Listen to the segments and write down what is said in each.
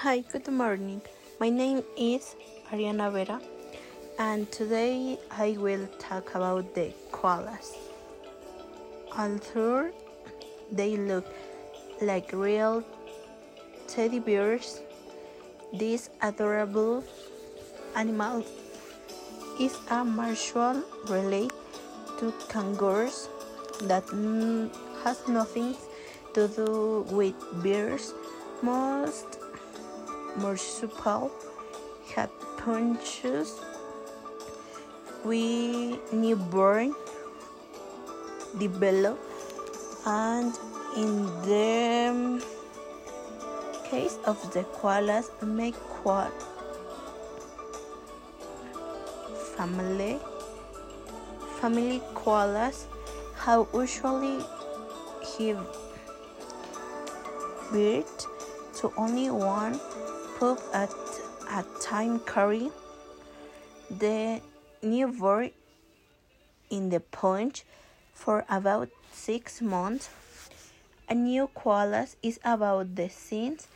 Hi, good morning. My name is Ariana Vera, and today I will talk about the koalas. Although they look like real teddy bears, this adorable animal is a martial relate to kangaroos that has nothing to do with bears. Most marsupial have punches. We newborn develop and in the case of the koalas make quad. Family. Family koalas have usually give birth to only one pup at a time carry the newborn in the punch for about six months. A new koala is about the size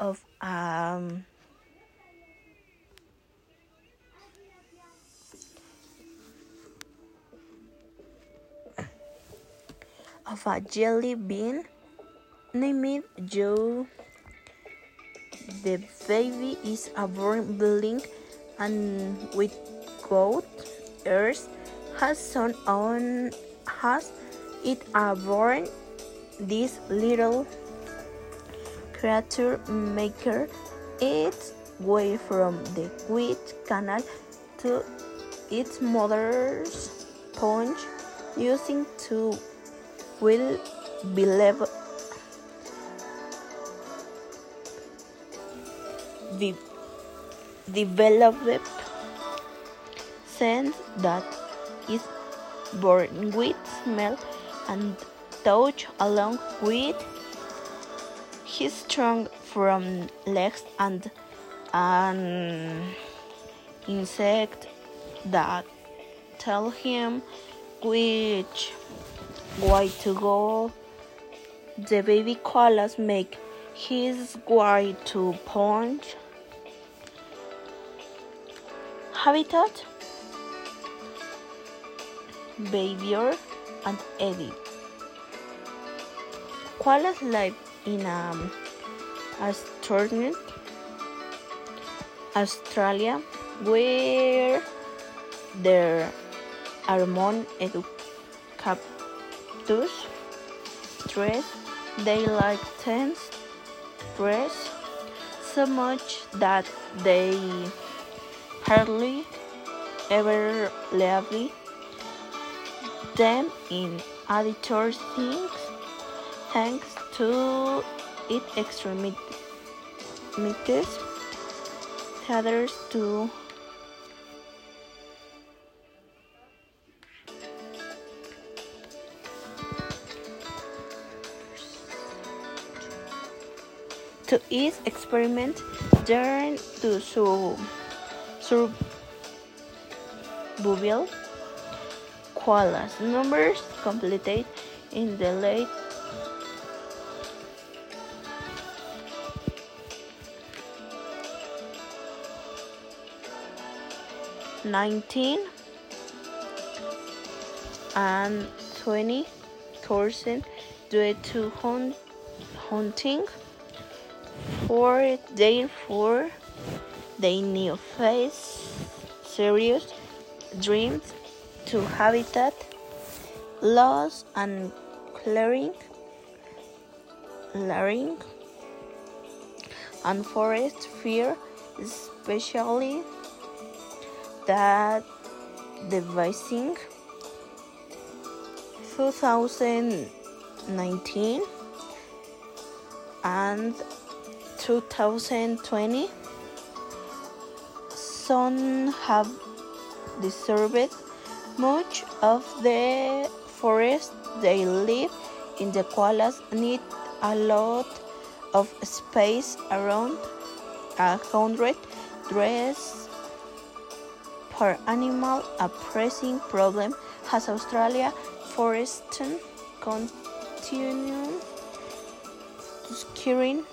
of um, of a jelly bean named Joe. The baby is a born building and with goat ears has son on has it a born this little creature maker its way from the wheat canal to its mother's punch using to will believe the developed sense that is born with smell and touch along with his strong from legs and an insect that tell him which way to go. The baby koalas make his way to punch habitat behavior and edit. Koalas live in um, Astronet, Australia where there are educaptus dress they like tense dress so much that they hardly ever leave them in editor things thanks to its extremities others to to each experiment during to su survival koalas. Numbers completed in the late nineteen and twenty thousand due to hunt, hunting. For therefore they new face serious dreams to habitat loss and clearing clearing and forest fear especially that devising 2019 and 2020 some have disturbed much of the forest. They live in the koalas need a lot of space around a hundred dress per animal. A pressing problem has australia forest continue scaring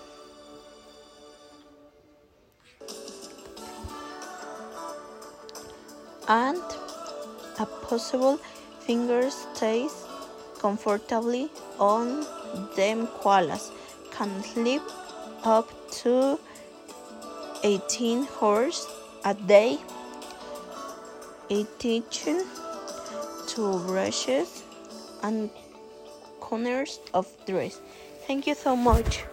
and a possible finger stays comfortably on them koalas can sleep up to 18 hours a day. Attention to brushes and corners of dress. Thank you so much